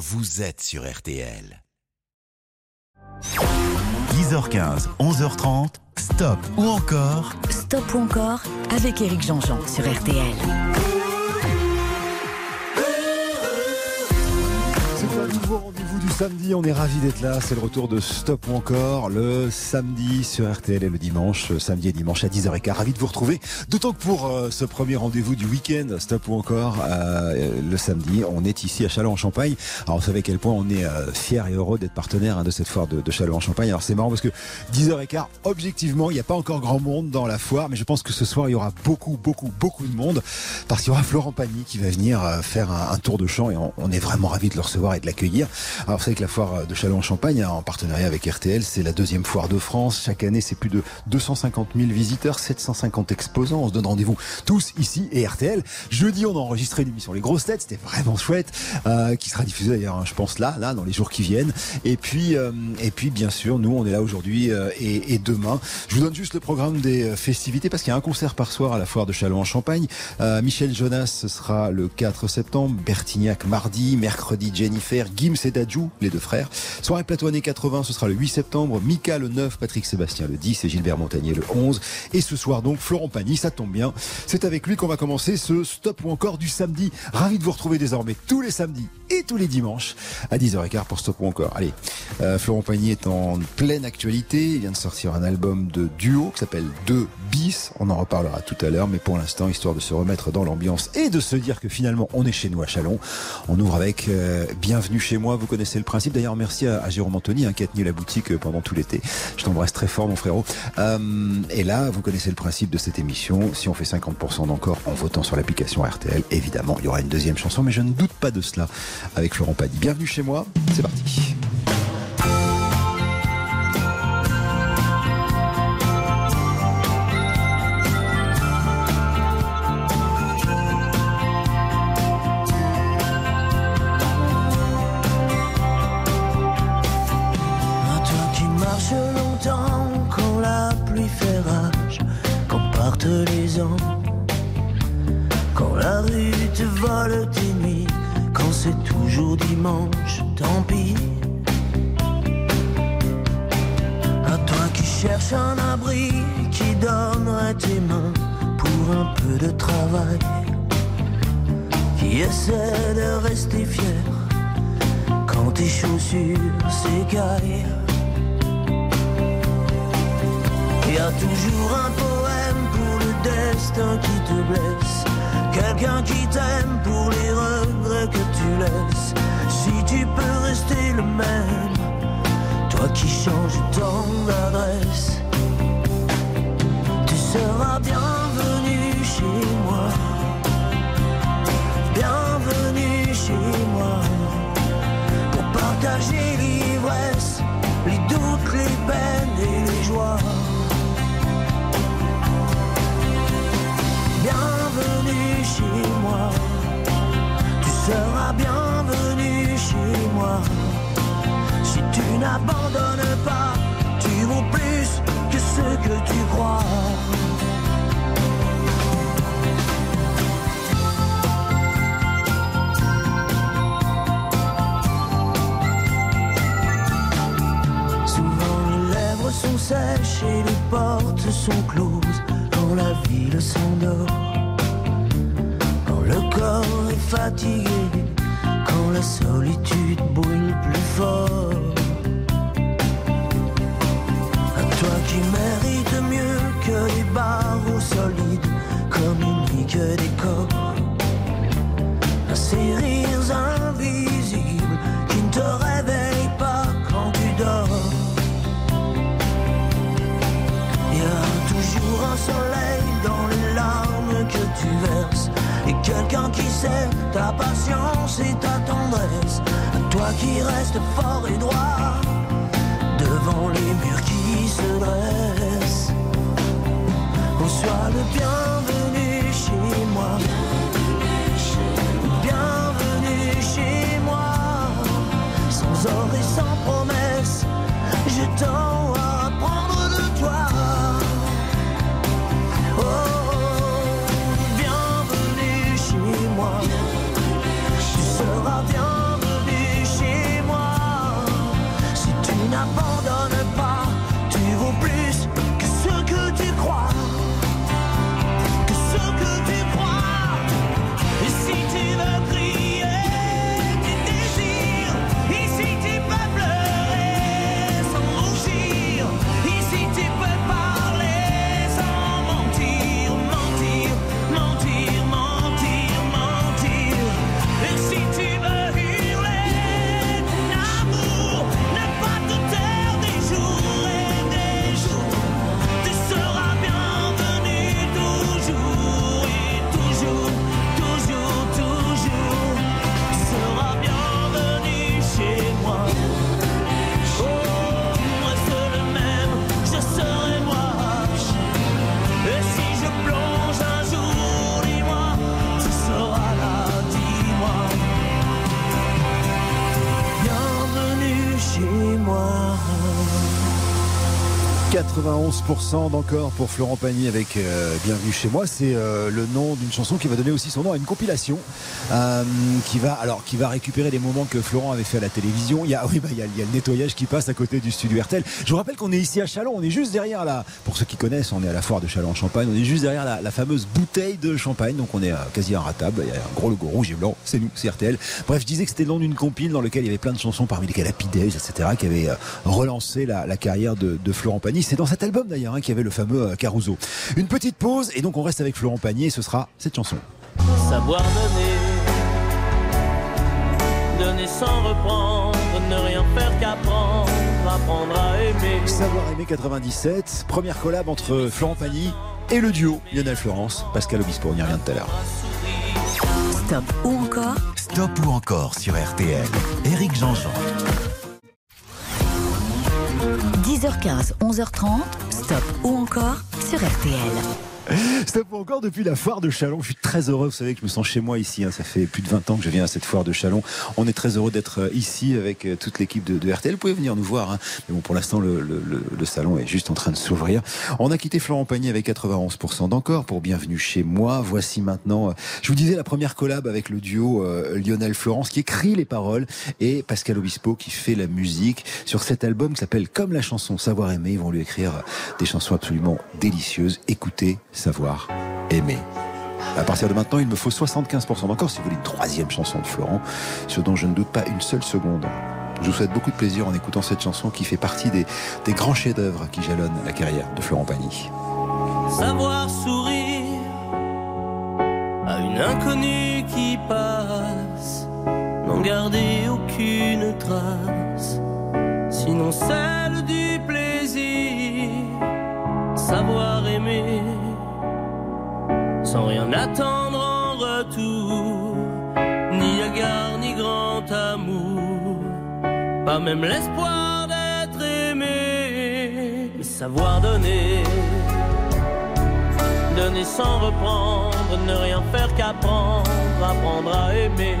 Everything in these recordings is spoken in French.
vous êtes sur RTL. 10h15, 11h30, stop ou encore Stop ou encore avec Eric Jean-Jean sur RTL. C'est un nouveau rendez-vous du samedi, on est ravis d'être là, c'est le retour de Stop ou encore le samedi sur RTL et le dimanche, samedi et dimanche à 10h15. Ravi de vous retrouver, d'autant que pour euh, ce premier rendez-vous du week-end, Stop ou encore euh, le samedi, on est ici à Châlons-en-Champagne. Alors vous savez à quel point on est euh, fiers et heureux d'être partenaire hein, de cette foire de, de Châlons-en-Champagne. Alors c'est marrant parce que 10h15, objectivement, il n'y a pas encore grand monde dans la foire, mais je pense que ce soir il y aura beaucoup, beaucoup, beaucoup de monde parce qu'il y aura Florent Pagny qui va venir euh, faire un, tour de chant et on, est vraiment ravis de le recevoir et de l'accueillir. Vous savez que la foire de Châlons-en-Champagne, hein, en partenariat avec RTL, c'est la deuxième foire de France. Chaque année, c'est plus de 250 000 visiteurs, 750 exposants. On se donne rendez-vous tous ici et RTL. Jeudi, on a enregistré l'émission Les Grosses Têtes, c'était vraiment chouette, euh, qui sera diffusée d'ailleurs, hein, je pense là, là, dans les jours qui viennent. Et puis, euh, et puis bien sûr, nous, on est là aujourd'hui euh, et, et demain. Je vous donne juste le programme des euh, festivités parce qu'il y a un concert par soir à la foire de Châlons-en-Champagne. Euh, Michel Jonas, ce sera le 4 septembre. Bertignac mardi, mercredi Jennifer, Gims et Dadju, les deux frères. Soirée plateau années 80, ce sera le 8 septembre. Mika le 9, Patrick Sébastien le 10 et Gilbert Montagnier le 11. Et ce soir donc, Florent Pagny, ça tombe bien. C'est avec lui qu'on va commencer ce stop ou encore du samedi. Ravi de vous retrouver désormais tous les samedis et tous les dimanches à 10h15 pour stop ou encore. Allez, euh, Florent Pagny est en pleine actualité. Il vient de sortir un album de duo qui s'appelle 2 bis. On en reparlera tout à l'heure, mais pour l'instant, histoire de se remettre dans l'ambiance et de se dire que finalement on est chez nous à Chalon, on ouvre avec euh, Bienvenue chez moi. Vous connaissez le principe. D'ailleurs, merci à, Jérôme Anthony hein, qui a tenu la boutique euh, pendant tout l'été. Je t'embrasse très fort, mon frérot. Euh, et là, vous connaissez le principe de cette émission. Si on fait 50% d'encore en votant sur l'application RTL, évidemment, il y aura une deuxième chanson, mais je ne doute pas de cela avec Florent Pagny. Bienvenue chez moi. C'est parti. N'abandonnes pas, tu vaux plus que ce que tu crois. Souvent les lèvres sont sèches et les portes sont closes quand la ville s'endort. Quand le corps est fatigué, quand la solitude brûle plus fort. Qui mérites mieux que les barreaux solides, communique des corps. À ces rires invisibles qui ne te réveillent pas quand tu dors. Il y a toujours un soleil dans les larmes que tu verses. Et quelqu'un qui sait ta patience et ta tendresse. À toi qui restes fort et droit se sois le bienvenu chez moi. Bienvenue chez moi. Sans or et sans promesse, je tends 91% d'encore pour Florent Pagny avec euh, Bienvenue chez moi. C'est euh, le nom d'une chanson qui va donner aussi son nom à une compilation euh, qui va alors qui va récupérer les moments que Florent avait fait à la télévision. Il y a oui bah, il, y a, le nettoyage qui passe à côté du studio RTL. Je vous rappelle qu'on est ici à Chalon. On est juste derrière la. Pour ceux qui connaissent, on est à la foire de Chalon en Champagne. On est juste derrière la, la fameuse bouteille de champagne. Donc on est quasi inratable. Il y a un gros logo rouge et blanc. C'est nous, c'est RTL. Bref, je disais que c'était le nom d'une compile dans lequel il y avait plein de chansons parmi lesquelles Happy Days, etc. qui avait relancé la, la carrière de, de Florent Pagny. C'est dans cet album d'ailleurs hein, y avait le fameux euh, Caruso. Une petite pause et donc on reste avec Florent Pagny et ce sera cette chanson. Savoir donner, donner sans reprendre, ne rien faire qu'apprendre, apprendre à aimer. Savoir aimer 97, première collab entre Florent Pagny et le duo Lionel Florence, Pascal Obispo, on y revient tout à l'heure. Stop ou encore Stop ou encore sur RTL. Éric Jean-Jean. 10h15, 11h30. Stop ou encore sur RTL. Stop encore depuis la foire de Chalon. Je suis très heureux, vous savez que je me sens chez moi ici. hein. Ça fait plus de 20 ans que je viens à cette foire de Chalon. On est très heureux d'être euh, ici avec euh, toute l'équipe de, RTL. Vous pouvez venir nous voir. hein. Mais bon, pour l'instant, le, salon est juste en train de s'ouvrir. On a quitté Florent Pagny avec 91% d'encore pour Bienvenue chez moi. Voici maintenant, euh, je vous disais, la première collab avec le duo Lionel Florence qui écrit les paroles et Pascal Obispo qui fait la musique sur cet album qui s'appelle Comme la chanson Savoir aimer. Ils vont lui écrire des chansons absolument délicieuses. Écoutez, savoir aimer. À partir de maintenant, il me faut 75% d'encore si vous voulez une troisième chanson de Florent, ce dont je ne doute pas une seule seconde. Je vous souhaite beaucoup de plaisir en écoutant cette chanson qui fait partie des, des grands chefs-d'œuvre qui jalonnent la carrière de Florent Pagny. Savoir sourire à une inconnue qui passe, n'en garder aucune trace, sinon celle du plaisir. Savoir sans rien attendre en retour, ni égard ni grand amour, pas même l'espoir d'être aimé, mais savoir donner. Donner sans reprendre, ne rien faire qu'apprendre, apprendre à aimer.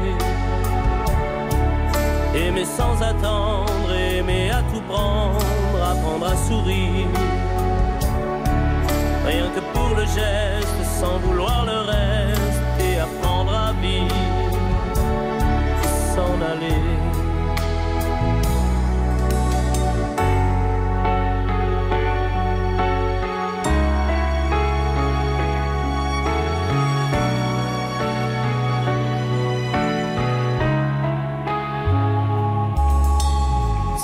Aimer sans attendre, aimer à tout prendre, apprendre à sourire. Rien que pour le geste, sans vouloir le reste, et apprendre à vivre, s'en aller.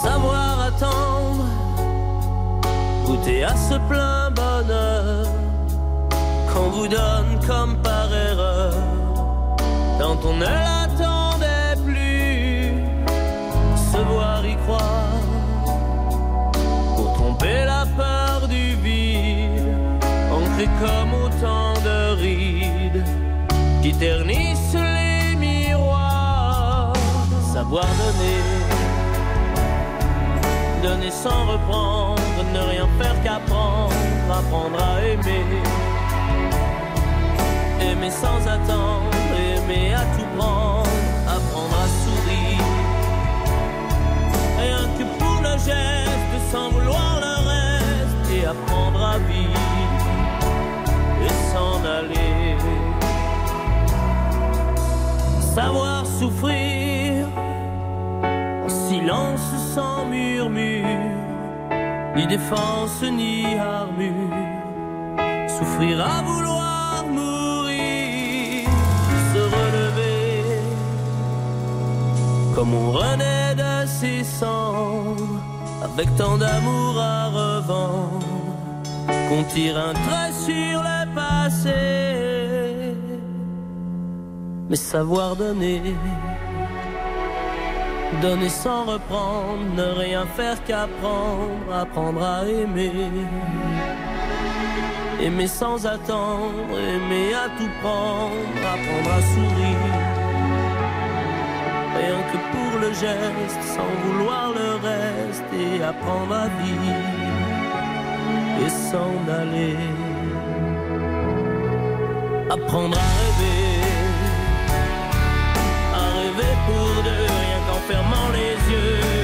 savoir attendre, goûter à ce plein on ne l'attendait plus, se voir y croire pour tromper la peur du vide, ancré comme autant de rides qui ternissent les miroirs, savoir donner donner sans reprendre, ne rien faire qu'apprendre, apprendre à aimer. Aimer sans attendre, tout prendre, apprendre à sourire. Rien que pour le geste, sans vouloir le reste, et apprendre à vivre et s'en aller. Savoir souffrir en silence sans murmure, ni défense ni armure, souffrir à vouloir comme on renaît de ses cendres, avec tant d'amour à revendre, qu'on tire un trait sur le passé, mais savoir donner. Donner sans reprendre, ne rien faire qu'apprendre, apprendre à aimer. Aimer sans attendre, aimer à tout prendre, apprendre à sourire. Rien que pour le geste, sans vouloir le reste, et apprendre à vivre et s'en aller. Apprendre à rêver, à rêver pour deux, rien qu'en fermant les yeux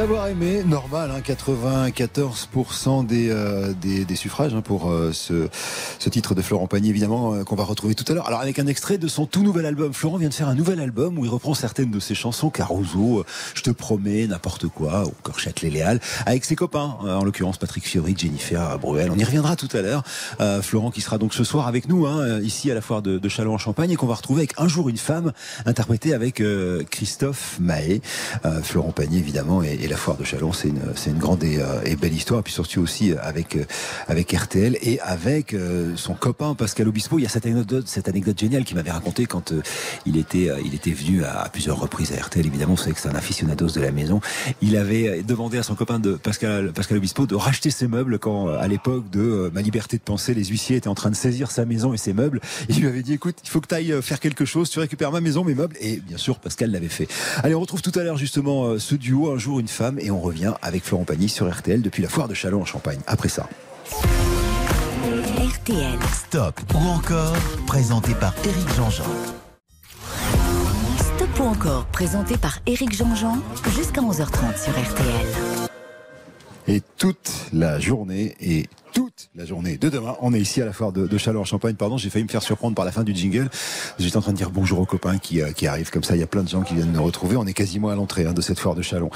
Savoir aimer, normal, hein, 94% des, euh, des, des, suffrages hein, pour euh, ce, ce, titre de Florent Pagny, évidemment, euh, qu'on va retrouver tout à l'heure. Alors avec un extrait de son tout nouvel album. Florent vient de faire un nouvel album où il reprend certaines de ses chansons, Caruso, Je te promets, n'importe quoi, ou encore Châtelet-Léal, avec ses copains, en l'occurrence Patrick Fiori, Jennifer Bruel. On y reviendra tout à l'heure. Florent qui sera donc ce soir avec nous, hein, ici à la foire de, de Châlons en Champagne, et qu'on va retrouver avec Un jour une femme, interprétée avec Christophe Mahé. Florent Pagny, évidemment, et, et la foire de Chalon, c'est une, grande et, euh, et, belle histoire. Puis surtout aussi avec, euh, avec RTL et avec euh, son copain Pascal Obispo. Il y a cette anecdote, géniale qu'il m'avait raconté quand il était, venu à, plusieurs reprises à RTL. Évidemment, vous savez que c'est un aficionados de la maison. Il avait demandé à son copain de Pascal, Obispo de racheter ses meubles quand, à l'époque de Ma liberté de penser, les huissiers étaient en train de saisir sa maison et ses meubles. Il lui avait dit, écoute, il faut que tu ailles faire quelque chose. Tu récupères ma maison, mes meubles. Et bien sûr, Pascal l'avait fait. Allez, on retrouve tout à l'heure justement ce duo, un jour une femme, et on revient avec Florent Pagny sur RTL depuis la foire de Chalon en Champagne. Après ça. RTL. Stop ou encore, présenté par Éric Jean-Jean. Stop ou encore, présenté par Éric Jean-Jean, jusqu'à 11h30 sur RTL. Et toute la journée et toute la journée de demain. On est ici à la foire de, Chalon en Champagne. Pardon, j'ai failli me faire surprendre par la fin du jingle. J'étais en train de dire bonjour aux copains qui, euh, qui arrivent comme ça. Il y a plein de gens qui viennent nous retrouver. On est quasiment à l'entrée hein, de cette foire de Chalon.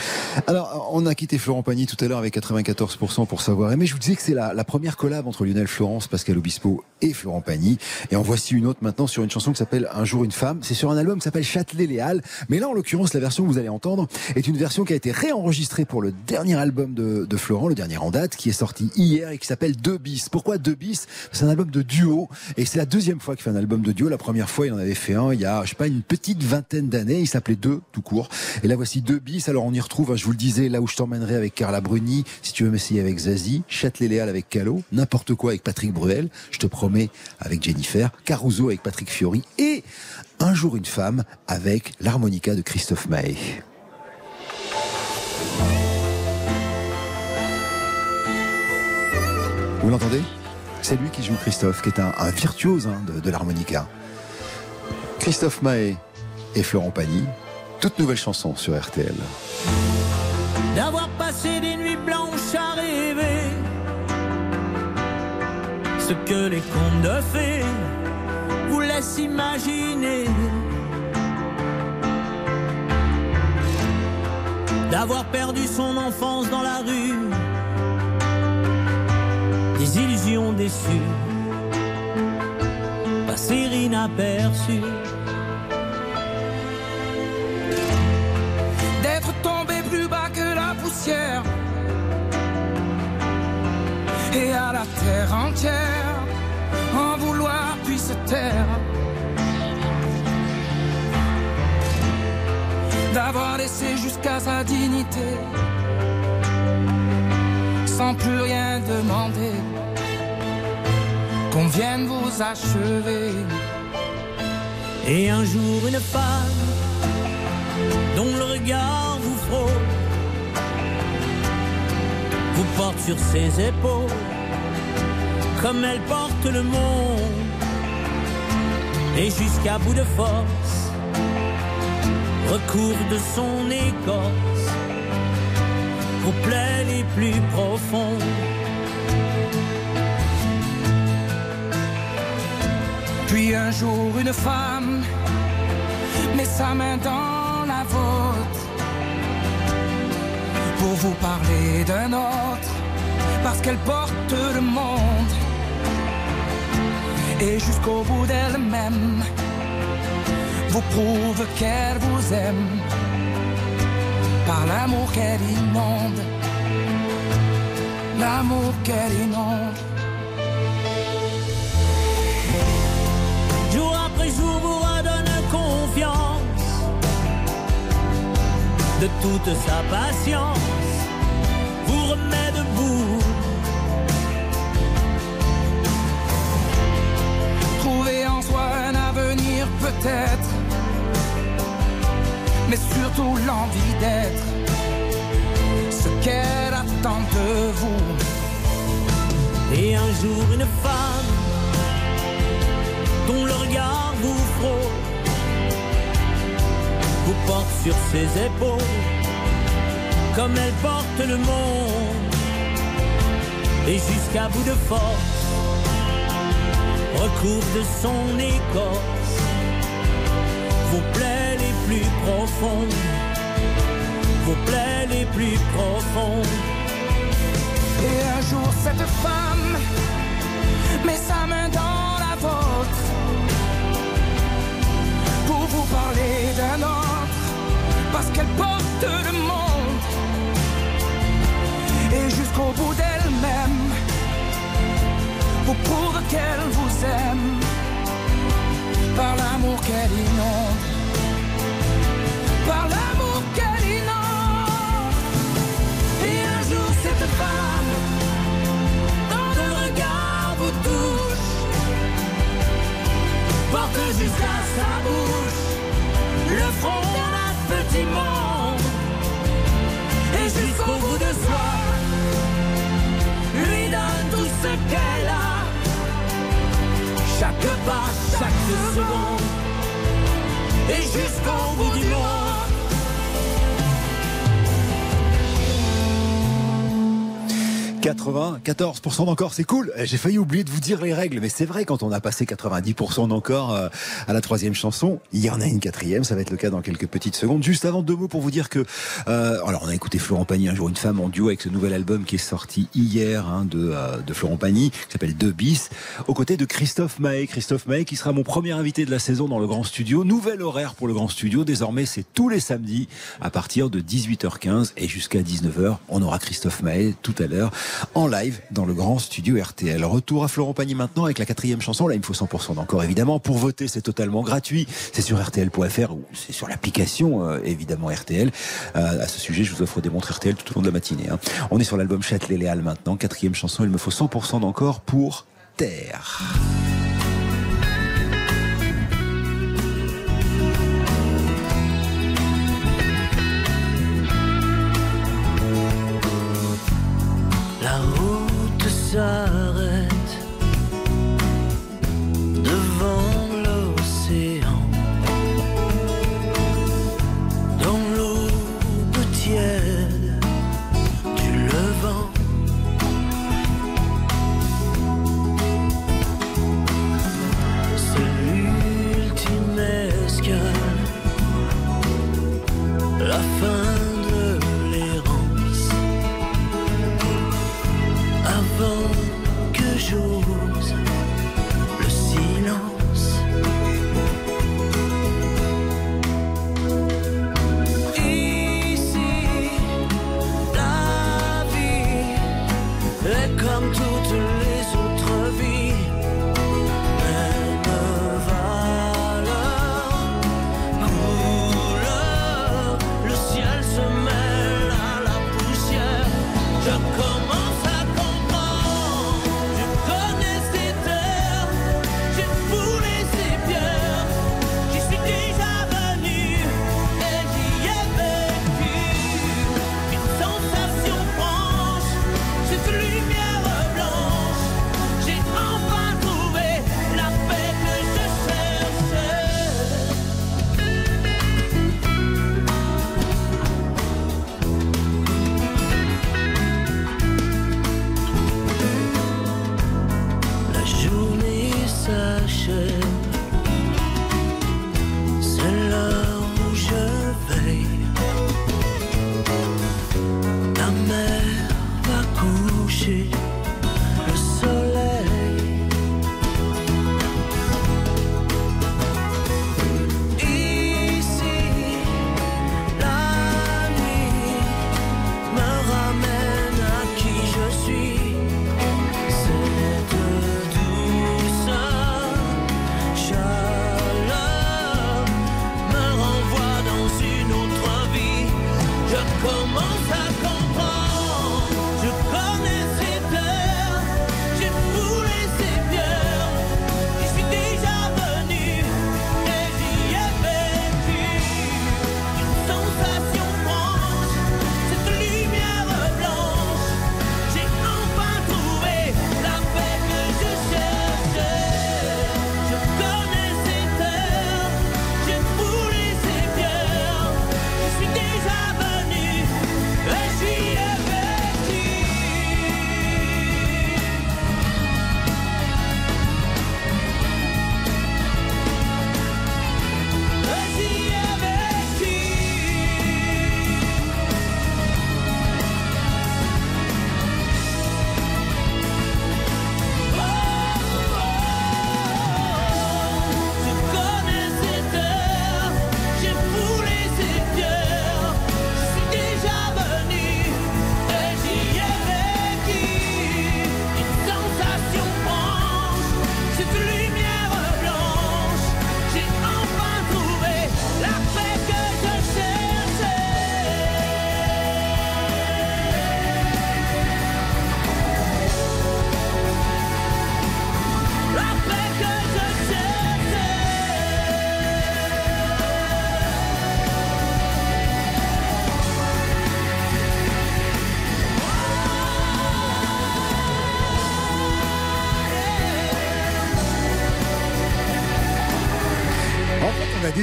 Alors, on a quitté Florent Pagny tout à l'heure avec 94% pour savoir aimer. Je vous disais que c'est la, première collab entre Lionel Florence, Pascal Obispo et Florent Pagny. Et en voici une autre maintenant sur une chanson qui s'appelle Un jour une femme. C'est sur un album qui s'appelle Châtelet-Léal. Mais là, en l'occurrence, la version que vous allez entendre est une version qui a été réenregistrée pour le dernier album de, de Florent, le dernier en date, qui est sorti hier et qui s'appelle Deux bis. Pourquoi Deux bis? C'est un album de duo et c'est la deuxième fois qu'il fait un album de duo. La première fois, il en avait fait un il y a, je sais pas, une petite vingtaine d'années. Il s'appelait Deux, tout court. Et là, voici Deux bis. Alors, on y retrouve, hein, je vous le disais, là où je t'emmènerai avec Carla Bruni, si tu veux m'essayer avec Zazie, Châtelet-Léal avec Calo, n'importe quoi avec Patrick Bruel, je te promets avec Jennifer, Caruso avec Patrick Fiori et Un jour une femme avec l'harmonica de Christophe Mahé. Vous l'entendez? C'est lui qui joue Christophe, qui est un, virtuose hein, de, de l'harmonica. Christophe Mahé et Florent Pagny, toute nouvelle chanson sur RTL. D'avoir passé des nuits blanches à rêver ce que les contes de fées vous laissent imaginer. D'avoir perdu son enfance dans la rue des illusions déçues, passer inaperçues. D'être tombé plus bas que la poussière et à la terre entière en vouloir puis se taire. D'avoir laissé jusqu'à sa dignité sans plus rien demander qu'on vienne vous achever. Et un jour, une femme dont le regard vous frôle vous porte sur ses épaules comme elle porte le monde. Et jusqu'à bout de force, recouvre de son écorce vos plaies les plus profondes. Un jour, une femme met sa main dans la vôtre pour vous parler d'un autre, parce qu'elle porte le monde. Et jusqu'au bout d'elle-même, vous prouve qu'elle vous aime par l'amour qu'elle inonde, l'amour qu'elle inonde. De toute sa patience, vous remet debout. Trouver en soi un avenir peut-être mais surtout l'envie d'être ce qu'elle attend de vous. Et un jour, une femme dont le regard vous frôle, porte sur ses épaules comme elle porte le monde, et jusqu'à bout de force, recouvre de son écorce vos plaies les plus profondes, vos plaies les plus profondes. Et un jour cette femme met sa main dans la vôtre pour vous parler d'un autre, qu'elle porte le monde et jusqu'au bout d'elle-même vous prouve qu'elle vous aime par l'amour qu'elle inonde, par l'amour qu'elle inonde. Et un jour cette femme dans le regard vous touche, porte jusqu'à sa bouche le front et jusqu'au bout de soi lui donne tout ce qu'elle a. Chaque pas, chaque seconde, et jusqu'au bout du monde. 94% d'encore, c'est cool. Eh, J'ai failli oublier de vous dire les règles, mais c'est vrai, quand on a passé 90% d'encore euh, à la troisième chanson, il y en a une quatrième, ça va être le cas dans quelques petites secondes. Juste avant, deux mots pour vous dire que, euh, alors on a écouté Florent Pagny, un jour une femme en duo avec ce nouvel album qui est sorti hier hein, de, euh, de Florent Pagny, qui s'appelle Deux bis, aux côtés de Christophe Maé. Christophe Maé qui sera mon premier invité de la saison dans le Grand Studio. Nouvel horaire pour le Grand Studio, désormais c'est tous les samedis à partir de 18h15 et jusqu'à 19h. On aura Christophe Maé tout à l'heure en live dans le grand studio RTL. Retour à Florent Pagny maintenant avec la quatrième chanson. Là, il me faut 100% d'encore évidemment. Pour voter, c'est totalement gratuit. C'est sur RTL.fr ou c'est sur l'application euh, évidemment RTL. Euh, à ce sujet, je vous offre des montres RTL tout au long de la matinée. hein. On est sur l'album Châtelet-Léal maintenant. Quatrième chanson, il me faut 100% d'encore pour Terre.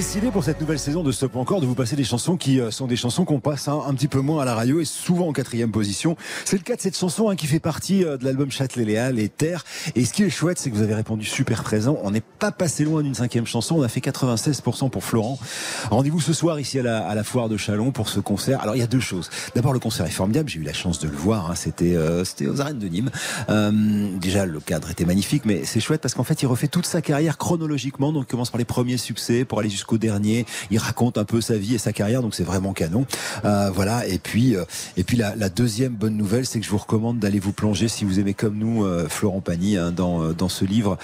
Décidé pour cette nouvelle saison de Stop Encore de vous passer des chansons qui euh, sont des chansons qu'on passe hein, un petit peu moins à la radio et souvent en quatrième position. C'est le cas de cette chanson hein, qui fait partie euh, de l'album Châtelet-Léal et Terre. Et ce qui est chouette, c'est que vous avez répondu super présent. On n'est pas passé loin d'une cinquième chanson. On a fait 96% pour Florent. Rendez-vous ce soir ici à la, à la foire de Chalon pour ce concert. Alors il y a deux choses. D'abord le concert est formidable. J'ai eu la chance de le voir. Hein. C'était euh, aux arènes de Nîmes. Euh, déjà le cadre était magnifique, mais c'est chouette parce qu'en fait il refait toute sa carrière chronologiquement. Donc il commence par les premiers succès pour aller jusqu'au dernier. Il raconte un peu sa vie et sa carrière, donc c'est vraiment canon. Euh, voilà. Et puis, euh, et puis la, deuxième bonne nouvelle, c'est que je vous recommande d'aller vous plonger si vous aimez comme nous euh, Florent Pagny hein, dans ce livre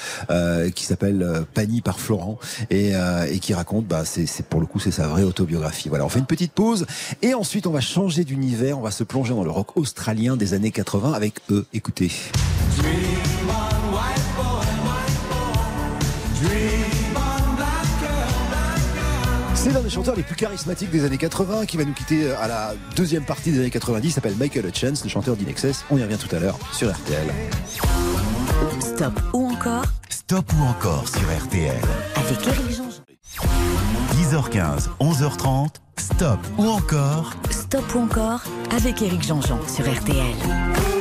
qui s'appelle Pagny par Florent et, et qui raconte, bah, c'est pour le coup c'est sa vraie autobiographie. Voilà. On fait une petite pause et ensuite on va changer d'univers. On va se plonger dans le rock australien des années 80 avec eux. Écoutez. C'est l'un des chanteurs les plus charismatiques des années 80 qui va nous quitter à la deuxième partie des années 90. Il s'appelle Michael Hutchence, le chanteur d'Inexcess. On y revient tout à l'heure sur RTL. Stop ou encore Stop ou encore sur RTL. Avec Eric Jean-Jean. 10h15, 11h30. Stop ou encore Stop ou encore avec Eric Jean-Jean sur RTL.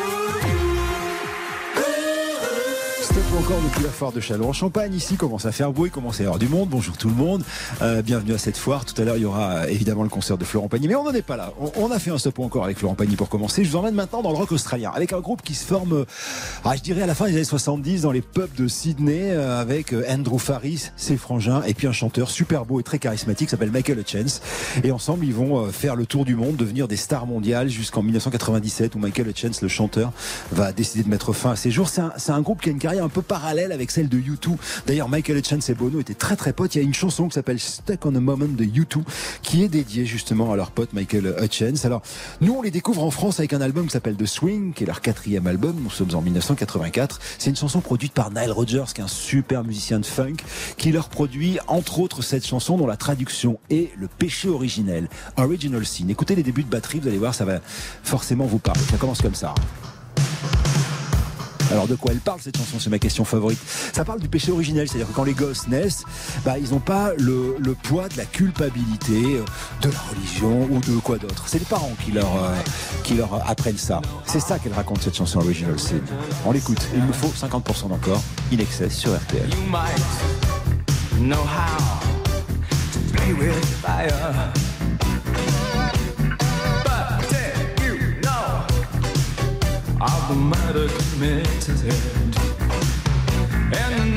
Encore depuis la foire de Chalon en Champagne. Ici commence à faire beau, il commence à y avoir du monde. Bonjour tout le monde. Euh, bienvenue à cette foire. Tout à l'heure, il y aura euh, évidemment le concert de Florent Pagny. Mais on n'en est pas là. On, a fait un stop encore avec Florent Pagny pour commencer. Je vous emmène maintenant dans le rock australien avec un groupe qui se forme, euh, ah, je dirais à la fin des années 70 dans les pubs de Sydney avec Andrew Faris, ses frangins et puis un chanteur super beau et très charismatique s'appelle Michael Hutchence. Et ensemble, ils vont faire le tour du monde, devenir des stars mondiales jusqu'en 1997 où Michael Hutchence, le chanteur, va décider de mettre fin à ses jours. C'est un, un, groupe qui a une carrière un peu parallèle avec celle de U2. D'ailleurs, Michael Hutchence et Bono étaient très très potes. Il y a une chanson qui s'appelle Stuck on a Moment de U2 qui est dédiée justement à leur pote Michael Hutchence. Alors, nous, on les découvre en France avec un album qui s'appelle The Swing, qui est leur quatrième album. Nous sommes en 1984. C'est une chanson produite par Nile Rodgers, qui est un super musicien de funk, qui leur produit entre autres cette chanson dont la traduction est le péché originel, Original Sin. Écoutez les débuts de batterie, vous allez voir, ça va forcément vous parler. Ça commence comme ça. Alors de quoi elle parle cette chanson? C'est ma question favorite. Ça parle du péché originel, c'est-à-dire que quand les gosses naissent, bah, ils n'ont pas le, poids de la culpabilité, de la religion ou de quoi d'autre. C'est les parents qui leur, euh, qui leur apprennent ça. C'est ça qu'elle raconte cette chanson Original. On l'écoute. Il me faut 50% d'encore. In excess sur RTL. Of the murder committed. In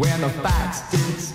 when the facts did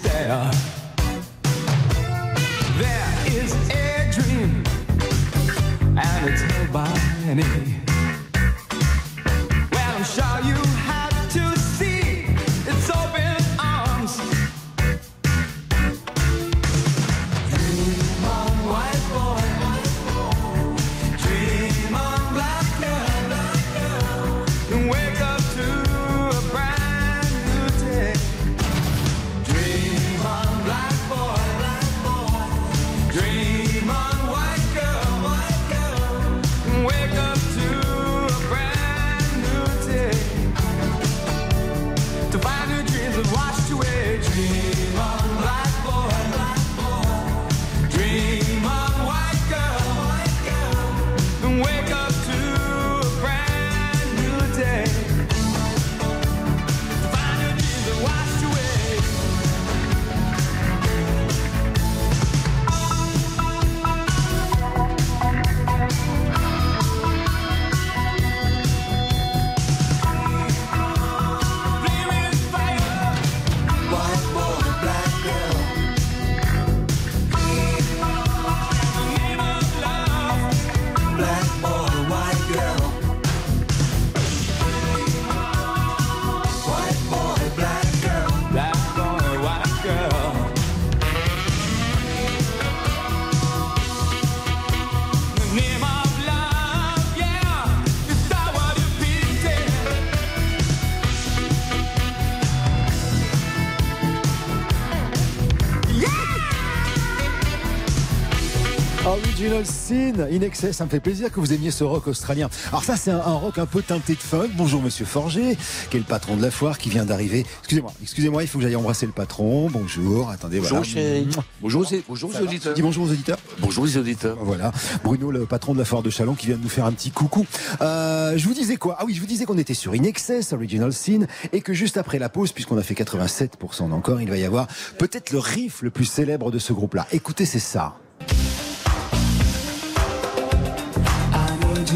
Original Sin, In Excess, ça me fait plaisir que vous aimiez ce rock australien. Alors ça, c'est un, un rock un peu teinté de funk. Bonjour Monsieur Forger, qui est le patron de la foire, qui vient d'arriver. Excusez-moi, excusez-moi, il faut que j'aille embrasser le patron. Bonjour, attendez, voilà. Bonjour, chérie. Bonjour, bonjour aux auditeurs. Dis bonjour aux auditeurs. Bonjour les auditeurs. Voilà, Bruno, le patron de la foire de Chalon, qui vient de nous faire un petit coucou. Euh, je vous disais quoi? Ah oui, je vous disais qu'on était sur In Excess, Original Sin, et que juste après la pause, puisqu'on a fait 87% d'encore, il va y avoir peut-être le riff le plus célèbre de ce groupe-là. Écoutez, c'est ça.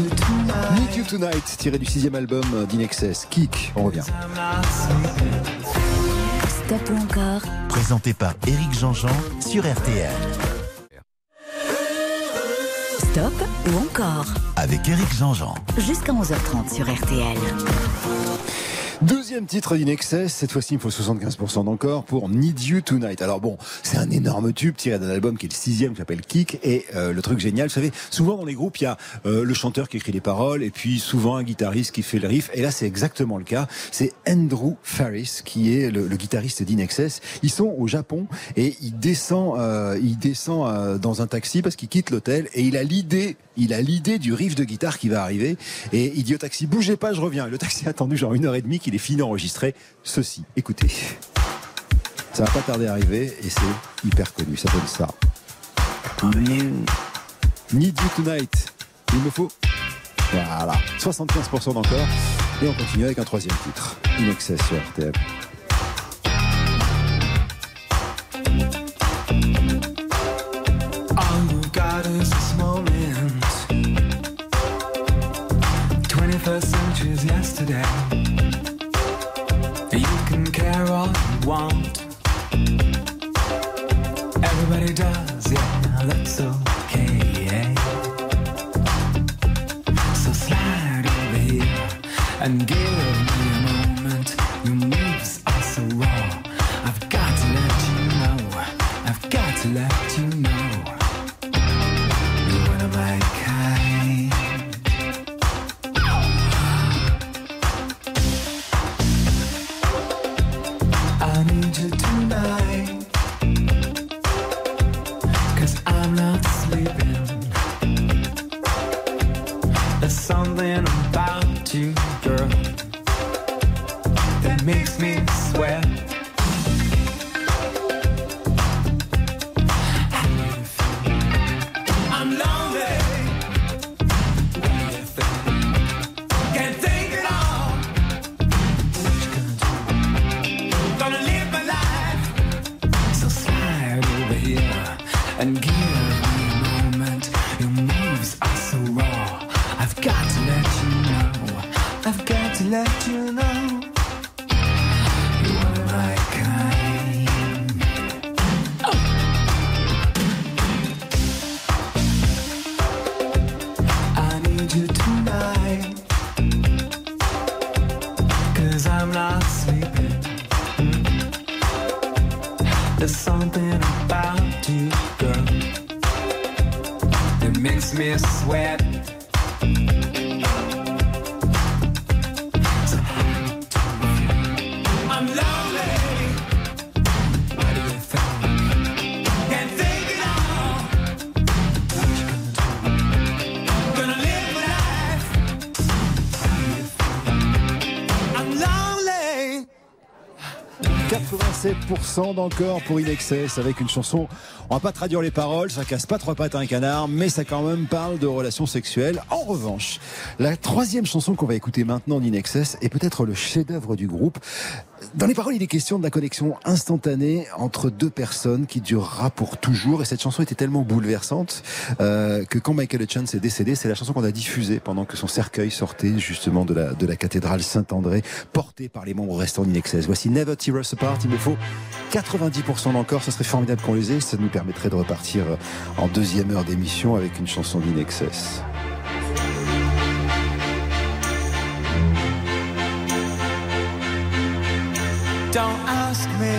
Need You Tonight, tiré du sixième album d'In Excess. Kick, on revient. Stop ou encore Présenté par Éric Jean-Jean sur RTL. Stop ou encore Avec Éric Jean-Jean. Jusqu'à 11h30 sur RTL. Deuxième titre d'In Excess, cette fois-ci il faut 75% d'encore pour Need You Tonight. Alors bon, c'est un énorme tube tiré d'un album qui est le sixième, qui s'appelle Kick, et euh, le truc génial, vous savez, souvent dans les groupes, il y a euh, le chanteur qui écrit les paroles, et puis souvent un guitariste qui fait le riff, et là c'est exactement le cas, c'est Andrew Farris, qui est le, le guitariste d'In Excess. Ils sont au Japon, et il descend, euh, il descend dans un taxi parce qu'il quitte l'hôtel, et il a l'idée, il a l'idée du riff de guitare qui va arriver, et il dit au taxi, bougez pas, je reviens. Le taxi a attendu genre une heure et demie est fini d'enregistrer ceci. Écoutez. Ça va pas tarder à arriver et c'est hyper connu. Ça donne ça. Need You Tonight. Il me faut. Voilà. 75% d'encore. Et on continue avec un troisième titre. In Excess sur. Got to let you know. I've got to let you know. 87% d'encore pour In Excess avec une chanson. On va pas traduire les paroles, ça casse pas trois pattes à un canard, mais ça quand même parle de relations sexuelles. En revanche, la troisième chanson qu'on va écouter maintenant d'In Excess est peut-être le chef-d'œuvre du groupe. Dans les paroles, il est question de la connexion instantanée entre deux personnes qui durera pour toujours. Et cette chanson était tellement bouleversante euh, que quand Michael Hutchins est décédé, c'est la chanson qu'on a diffusée pendant que son cercueil sortait justement de la, de la cathédrale Saint-André, porté par les membres restants d'In Excess. Voici Never Tear Us Apart. Il me faut 90% d'encore. Ce serait formidable qu'on les ait. Ça nous permettrait de repartir euh, en deuxième heure d'émission avec une chanson d'In Don't ask me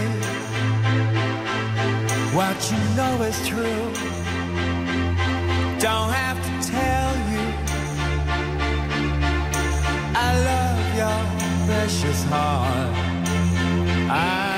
what you know is true. Don't have to tell you. I love your precious heart. I,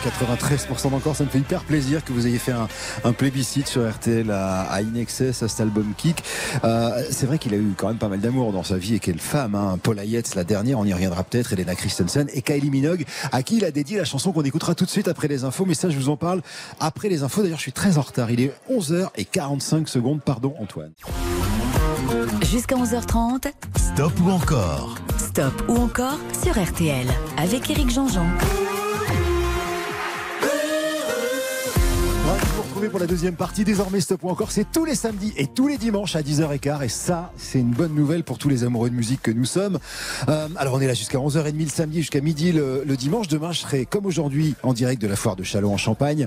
93% d'encore. Ça me fait hyper plaisir que vous ayez fait un, un plébiscite sur RTL à, à Inexcess, à cet album Kick. Euh, c'est vrai qu'il a eu quand même pas mal d'amour dans sa vie et quelle femme. Hein. Paula Yates, la dernière, on y reviendra peut-être, Elena Christensen et Kylie Minogue, à qui il a dédié la chanson qu'on écoutera tout de suite après les infos. Mais ça, je vous en parle après les infos. D'ailleurs, je suis très en retard. Il est 11h45 secondes. Pardon, Antoine. Jusqu'à 11h30, Stop ou encore? Stop ou encore sur RTL avec Éric Jean-Jean. Pour la deuxième partie. Désormais, Stop ou encore, c'est tous les samedis et tous les dimanches à 10h15. Et ça, c'est une bonne nouvelle pour tous les amoureux de musique que nous sommes. Euh, alors, on est là jusqu'à 11h30 le samedi, jusqu'à midi le, dimanche. Demain, je serai, comme aujourd'hui, en direct de la foire de Châlons en Champagne.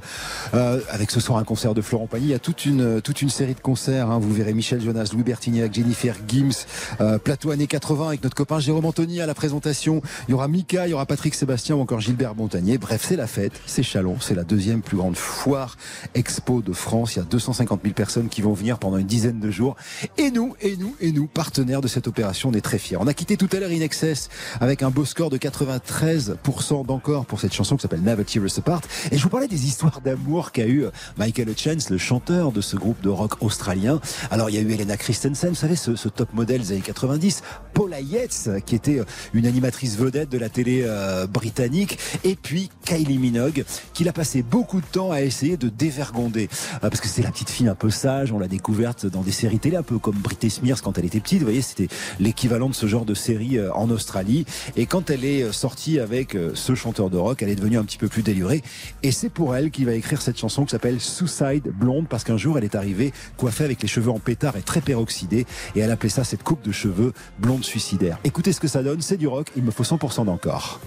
Euh, avec ce soir un concert de Florent Pagny. Il y a toute une, toute une série de concerts. hein. Vous verrez Michel Jonas, Louis Bertignac, Jennifer Gims, euh, plateau années 80 avec notre copain Jérôme Anthony à la présentation. Il y aura Mika, il y aura Patrick Sébastien ou encore Gilbert Montagnier. Bref, c'est la fête. C'est Chalon. C'est la deuxième plus grande foire expo de France. Il y a 250 000 personnes qui vont venir pendant une dizaine de jours. Et nous, et nous, et nous, partenaires de cette opération, on est très fiers. On a quitté tout à l'heure In Excess avec un beau score de 93% d'encore pour cette chanson qui s'appelle Never Tear Us Apart. Et je vous parlais des histoires d'amour qu'a eu Michael Hutchence, le chanteur de ce groupe de rock australien. Alors il y a eu Elena Christensen, vous savez, ce, ce top modèle des années 90, Paula Yates, qui était une animatrice vedette de la télé euh, britannique, et puis Kylie Minogue, qu'il a passé beaucoup de temps à essayer de dévergonder. Euh, parce que c'est la petite fille un peu sage, on l'a découverte dans des séries télé, un peu comme Britney Spears quand elle était petite, vous voyez, c'était l'équivalent de ce genre de série euh, en Australie. Et quand elle est euh, sortie avec ce chanteur de rock, elle est devenue un petit peu plus délurée. Et c'est pour elle qu'il va écrire cette chanson qui s'appelle Suicide Blonde, parce qu'un jour elle est arrivée coiffée avec les cheveux en pétard et très peroxydés, et elle appelait ça cette coupe de cheveux blonde suicidaire. Écoutez ce que ça donne, c'est du rock, il me faut 100% d'encore.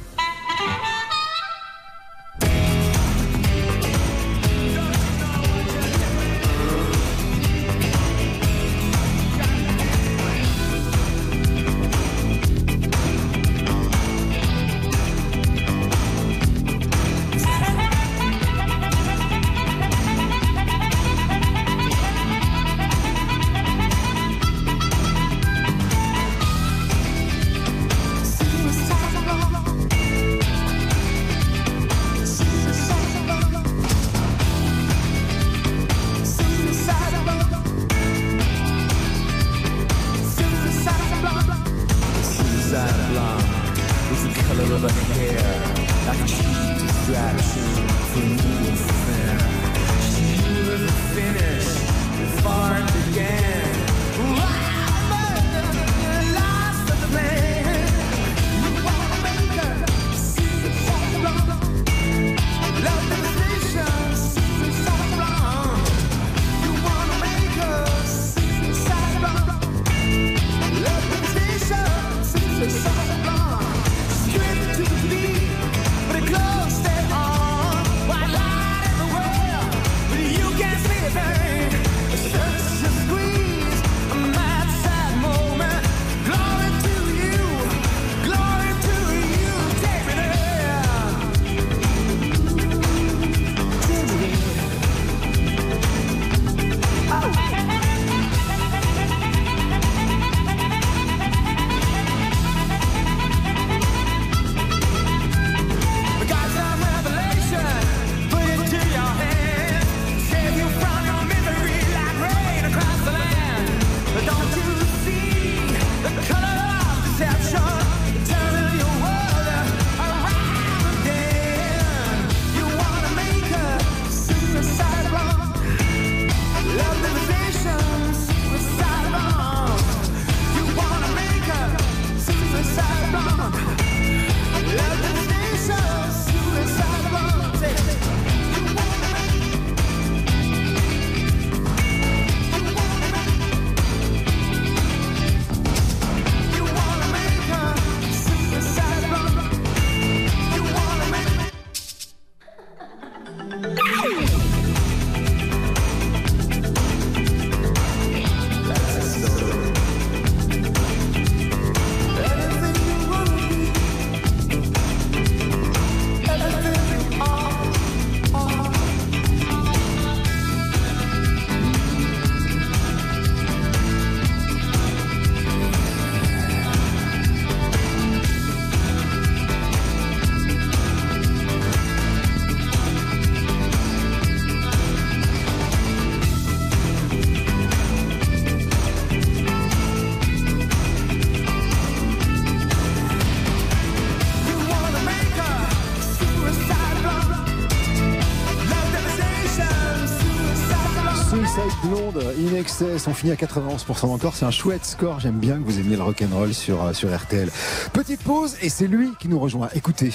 On finit à 91% encore, c'est un chouette score, j'aime bien que vous aimiez le rock'n'roll sur, euh, sur RTL. Petite pause et c'est lui qui nous rejoint, écoutez.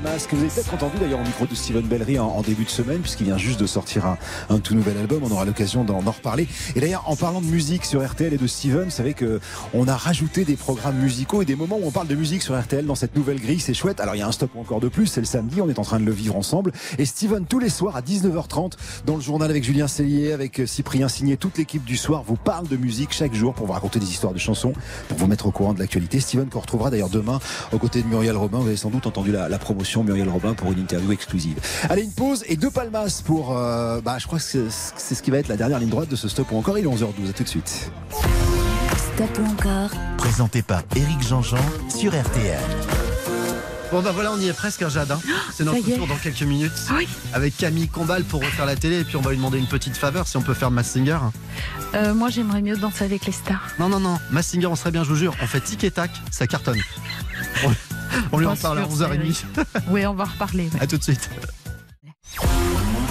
Que vous avez peut-être entendu d'ailleurs au micro de Steven Bellery en, début de semaine, puisqu'il vient juste de sortir un, tout nouvel album. On aura l'occasion d'en en reparler. Et d'ailleurs, en parlant de musique sur RTL et de Steven, vous savez que on a rajouté des programmes musicaux et des moments où on parle de musique sur RTL dans cette nouvelle grille. C'est chouette. Alors il y a un stop encore de plus, c'est le samedi. On est en train de le vivre ensemble. Et Steven, tous les soirs à 19h30, dans le journal avec Julien Cellier, avec Cyprien Signé, toute l'équipe du soir vous parle de musique chaque jour pour vous raconter des histoires de chansons, pour vous mettre au courant de l'actualité. Steven qu'on retrouvera d'ailleurs demain aux côtés de Muriel Robin. Vous avez sans doute entendu la promotion Muriel Robin pour une interview exclusive. Allez, une pause et deux palmas pour, euh, bah, je crois que c'est c'est ce qui va être la dernière ligne droite de ce stop ou encore. Il est 11h12. À tout de suite. Stop ou encore Présenté par Éric Jean-Jean sur RTL. Bon bah voilà, on y est presque, un Jardin. C'est notre ça y est. tour dans quelques minutes. Oui. Avec Camille Combal pour refaire la télé et puis on va lui demander une petite faveur si on peut faire Mass Singer. Euh, moi, j'aimerais mieux danser avec les stars. Non, non, non, Mass Singer, on serait bien, je vous jure. On fait tic et tac, ça cartonne. On, lui en parle à sûr, 11h30. Oui, on va reparler. ouais. À tout de suite.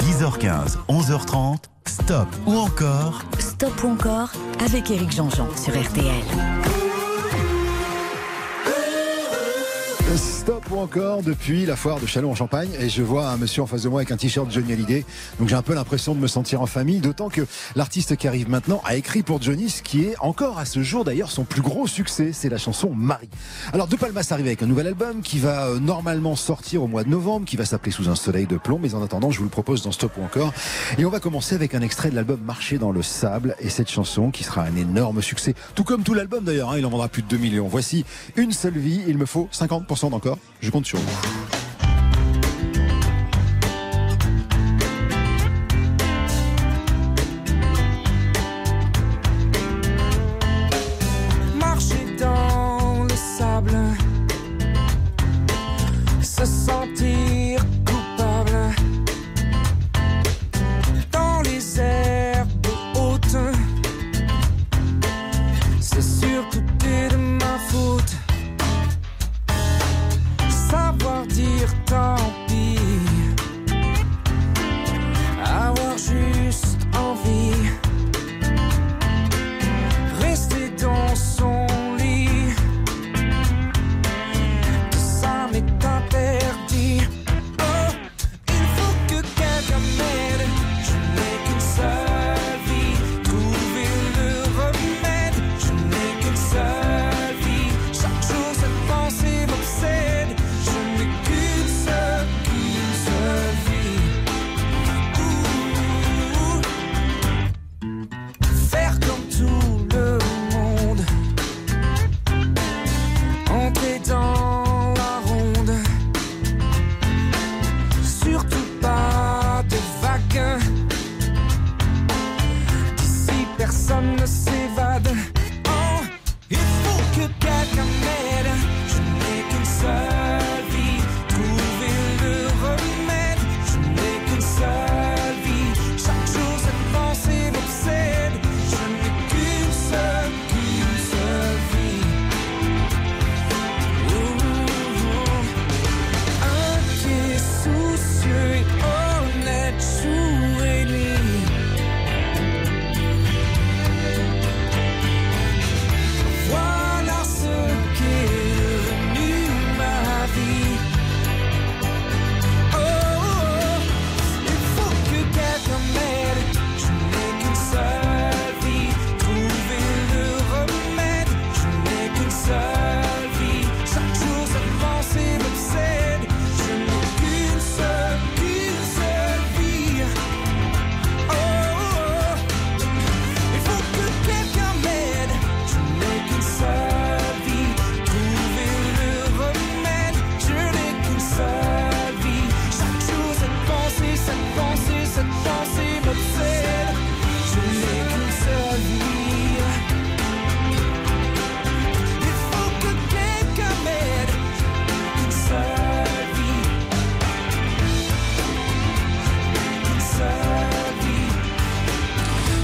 10h15, 11h30, stop ou encore Stop ou encore avec Éric Jean-Jean sur RTL. Stop ou encore depuis la foire de Chalon en Champagne. Et je vois un monsieur en face de moi avec un t-shirt Johnny Hallyday. Donc j'ai un peu l'impression de me sentir en famille d'autant que l'artiste qui arrive maintenant a écrit pour Johnny ce qui est encore à ce jour d'ailleurs son plus gros succès. C'est la chanson Marie. Alors De Palmas arrive avec un nouvel album qui va euh, normalement sortir au mois de novembre qui va s'appeler Sous un soleil de plomb. Mais en attendant je vous le propose dans Stop ou encore. Et on va commencer avec un extrait de l'album Marcher dans le sable. Et cette chanson qui sera un énorme succès. Tout comme tout l'album d'ailleurs hein, il en vendra plus de 2 millions. Voici une seule vie il me faut 50% je compte sur vous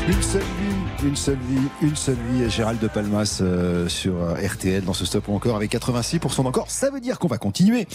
Une seule vie. Une seule vie, une seule vie, Gérald de Palmas euh, sur euh, RTL dans ce stop ou encore avec 86% d'encore. Ça veut dire qu'on va continuer.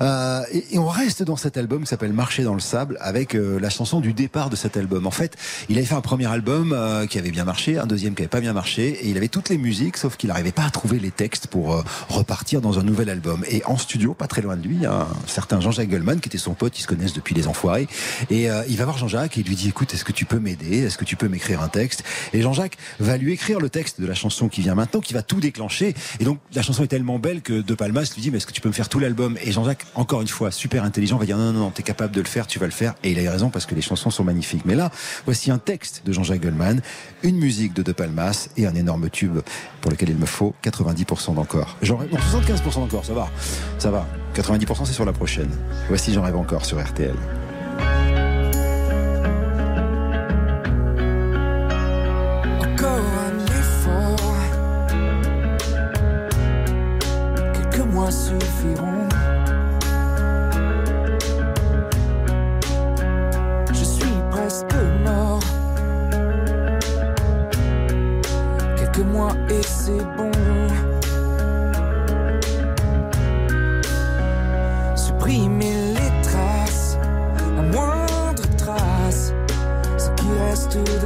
Euh, et, et on reste dans cet album qui s'appelle Marcher dans le sable avec euh, la chanson du départ de cet album. En fait, il avait fait un premier album euh, qui avait bien marché, un deuxième qui avait pas bien marché, et il avait toutes les musiques, sauf qu'il n'arrivait pas à trouver les textes pour repartir dans un nouvel album. Et en studio, pas très loin de lui, il y a un certain Jean-Jacques Goldman qui était son pote, ils se connaissent depuis les Enfoirés, et il va voir Jean-Jacques et il lui dit écoute, est-ce que tu peux m'aider? Est-ce que tu peux m'écrire un texte Et Jean-Jacques va lui écrire le texte de la chanson qui vient maintenant, qui va tout déclencher. Et donc la chanson est tellement belle que De Palmas lui dit mais est-ce que tu peux me faire tout l'album? Et Jean-Jacques, encore une fois, super intelligent, va dire non non non, t'es capable de le faire, tu vas le faire. Et il a eu raison parce que les chansons sont magnifiques. Mais là, voici un texte de Jean-Jacques Goldman, une musique de De Palmas et un énorme tube pour lequel il me faut 90% d'encore. Non, 75% d'encore, ça va, ça va. 90% c'est sur la prochaine. Voici J'en rêve encore sur RTL. Suffiront. Je suis presque mort. Quelques mois et c'est bon. Supprimer les traces, la moindre trace, ce qui reste de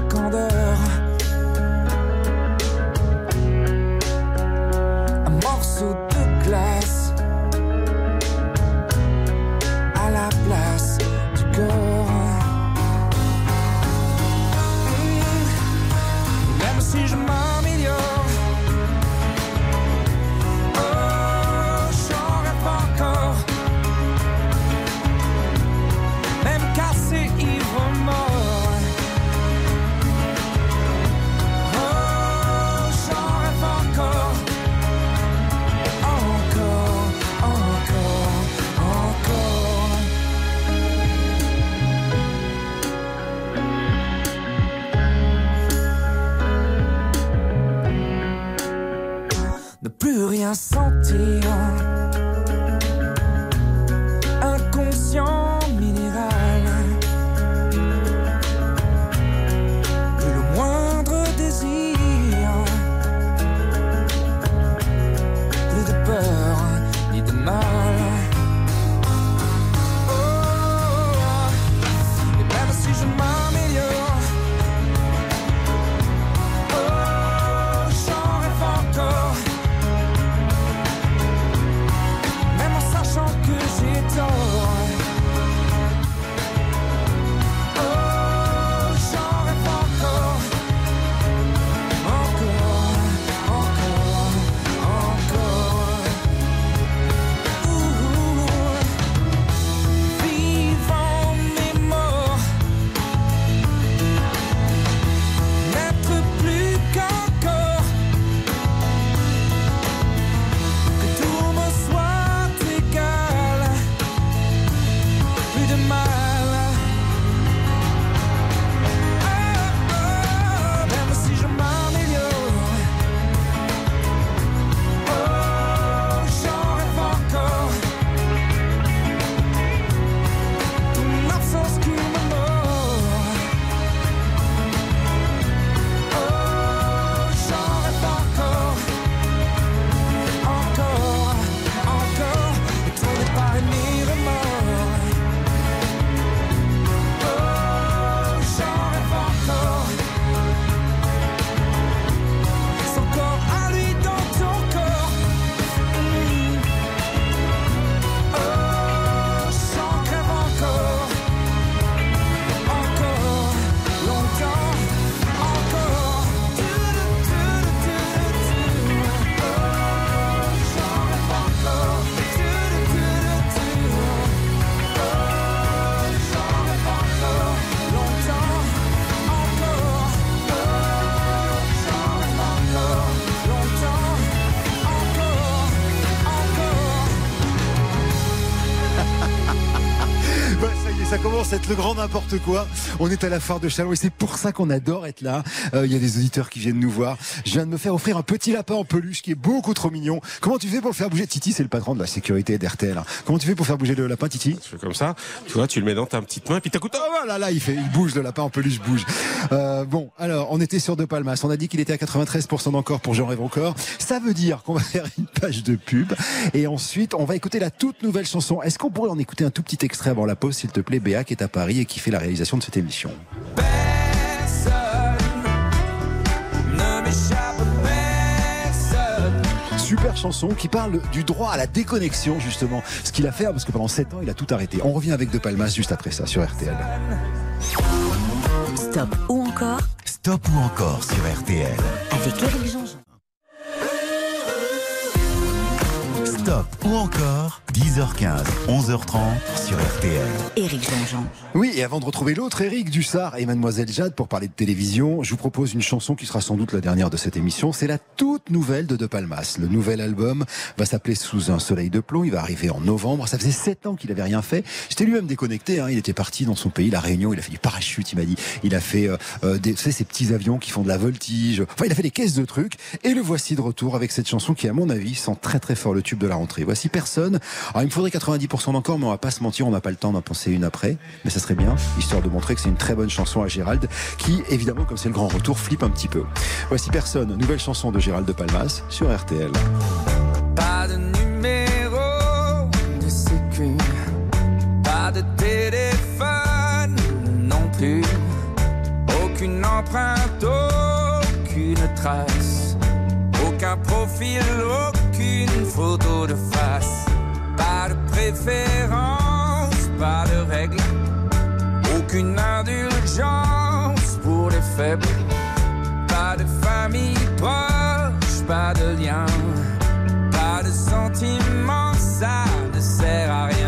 commence à être le grand n'importe quoi. On est à la foire de Chalon et c'est pour ça qu'on adore être là. Euh, Il y a des auditeurs qui viennent nous voir. Je viens de me faire offrir un petit lapin en peluche qui est beaucoup trop mignon. Comment tu fais pour le faire bouger Titi, c'est le patron de la sécurité d'RTL. hein. Comment tu fais pour faire bouger le lapin, Titi? Tu fais comme ça, tu vois, tu le mets dans ta petite main, et puis t'écoutes. Oh voilà, là, il fait, il bouge le lapin en peluche bouge. Euh, bon, alors, on était sur De Palmas. On a dit qu'il était à 93% d'encore pour Jean Rêve encore. Ça veut dire qu'on va faire une page de pub et ensuite on va écouter la toute nouvelle chanson. Est-ce qu'on pourrait en écouter un tout petit extrait avant la pause, s'il te plaît, Béa, qui est à Paris et qui fait la réalisation de cette émission. Super chanson qui parle du droit à la déconnexion, justement. Ce qu'il a fait, parce que pendant 7 ans, il a tout arrêté. On revient avec De Palmas juste après ça sur RTL. Stop ou encore? Stop ou encore sur RTL. avec Jean-Jean. Stop ou encore? 10h15, 11h30 sur RTL. Éric Jean-Jean. Oui, et avant de retrouver l'autre, Eric Dussard et Mademoiselle Jade pour parler de télévision, je vous propose une chanson qui sera sans doute la dernière de cette émission. C'est la toute nouvelle de De Palmas. Le nouvel album va s'appeler Sous un soleil de plomb. Il va arriver en novembre. Ça faisait sept ans qu'il avait rien fait. J'étais lui-même déconnecté. Hein. Il était parti dans son pays, la Réunion. Il a fait du parachute, il m'a dit. Il a fait, euh, euh, des, tu sais, ces petits avions qui font de la voltige. Enfin, il a fait des caisses de trucs. Et le voici de retour avec cette chanson qui, à mon avis, sent très très fort le tube de la rentrée. Voici personne. Alors, il me faudrait 90% d'encore, mais on va pas se mentir. On n'a pas le temps d'en penser une après. Mais ça serait bien, histoire de montrer que c'est une très bonne chanson à Gérald, qui, évidemment, comme c'est le grand retour, flippe un petit peu. Voici personne. Nouvelle chanson de Gérald de Palmas sur RTL. Pas de numéro de sécu, pas de téléphone non plus, aucune empreinte, aucune trace, aucun profil, aucune photo de face, préférence, pas de règle, aucune indulgence pour les faibles, pas de famille proche, pas de lien. Pas de sentiments, ça ne sert à rien.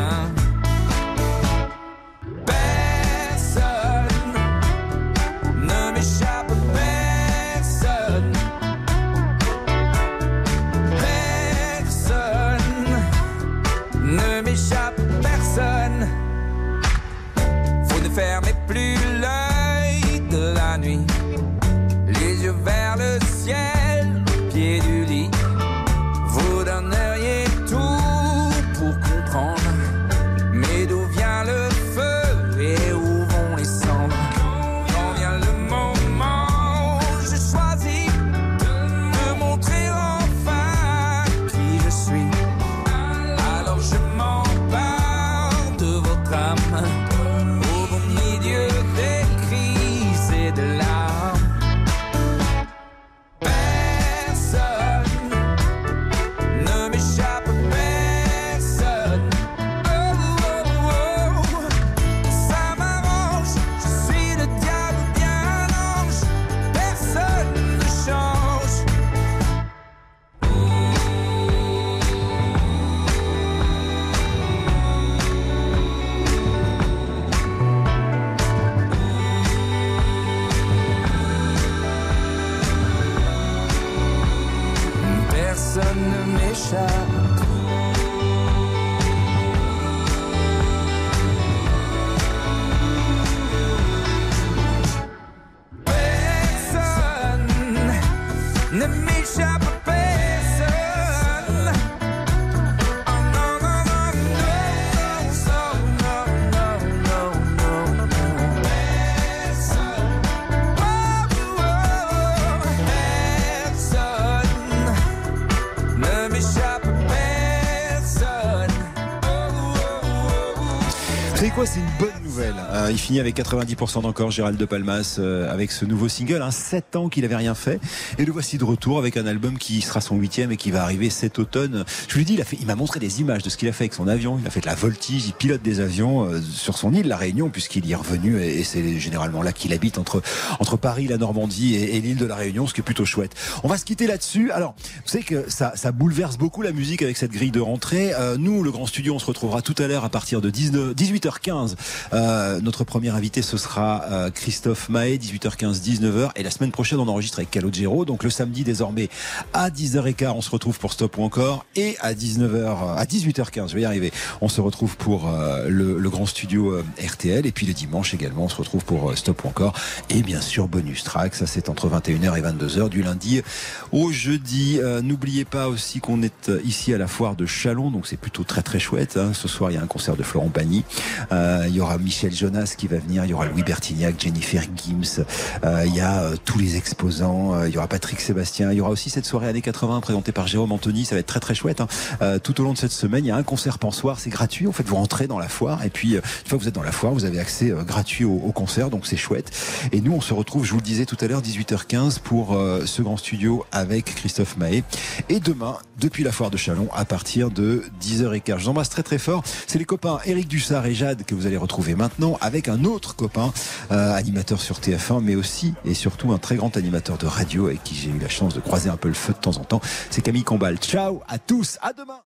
Savez quoi, c'est une bonne Euh, il finit avec 90% d'encore, Gérald de Palmas, euh, avec ce nouveau single. Hein, 7 ans qu'il avait rien fait. Et le voici de retour avec un album qui sera son huitième et qui va arriver cet automne. Je vous l'ai dit, il m'a montré des images de ce qu'il a fait avec son avion. Il a fait de la voltige, il pilote des avions euh, sur son île, la Réunion, puisqu'il y est revenu et, c'est généralement là qu'il habite entre, entre Paris, la Normandie et, l'île de la Réunion, ce qui est plutôt chouette. On va se quitter là-dessus. Alors, vous savez que ça, ça bouleverse beaucoup la musique avec cette grille de rentrée. Euh, nous, le Grand Studio, on se retrouvera tout à l'heure à partir de 19, 18h 18h15. Euh, notre premier invité, ce sera euh, Christophe Mahé, 18h15, 19h. Et la semaine prochaine, on enregistre avec Calogero. Donc le samedi, désormais, à 10h15, on se retrouve pour Stop ou encore. Et à 19h, à 18h15, je vais y arriver, on se retrouve pour euh, le, le grand studio euh, RTL. Et puis le dimanche également, on se retrouve pour euh, Stop ou encore. Et bien sûr, bonus track. Ça, c'est entre 21h et 22h du lundi au jeudi. Euh, N'oubliez pas aussi qu'on est euh, ici à la foire de Chalon. Donc c'est plutôt très très chouette. hein. Ce soir, il y a un concert de Florent Pagny. Euh, il y aura Michel Jonas qui va venir. Il y aura Louis Bertignac, Jennifer Gims. Euh, il y a euh, tous les exposants. Euh, il y aura Patrick Sébastien. Il y aura aussi cette soirée années 80 présentée par Jérôme Anthony. Ça va être très très chouette. hein. Euh, tout au long de cette semaine, il y a un concert pensoir. C'est gratuit. En fait, vous rentrez dans la foire et puis euh, une fois que vous êtes dans la foire, vous avez accès euh, gratuit au, au concert. Donc c'est chouette. Et nous, on se retrouve, je vous le disais tout à l'heure, 18h15 pour ce grand studio avec Christophe Mahé. Et demain, depuis la foire de Chalon, à partir de 10h15. Je vous embrasse très très fort. C'est les copains Eric Dussard et Jade que vous allez retrouver maintenant avec un autre copain, euh, animateur sur TF1, mais aussi et surtout un très grand animateur de radio avec qui j'ai eu la chance de croiser un peu le feu de temps en temps. C'est Camille Combal. Ciao à tous, à demain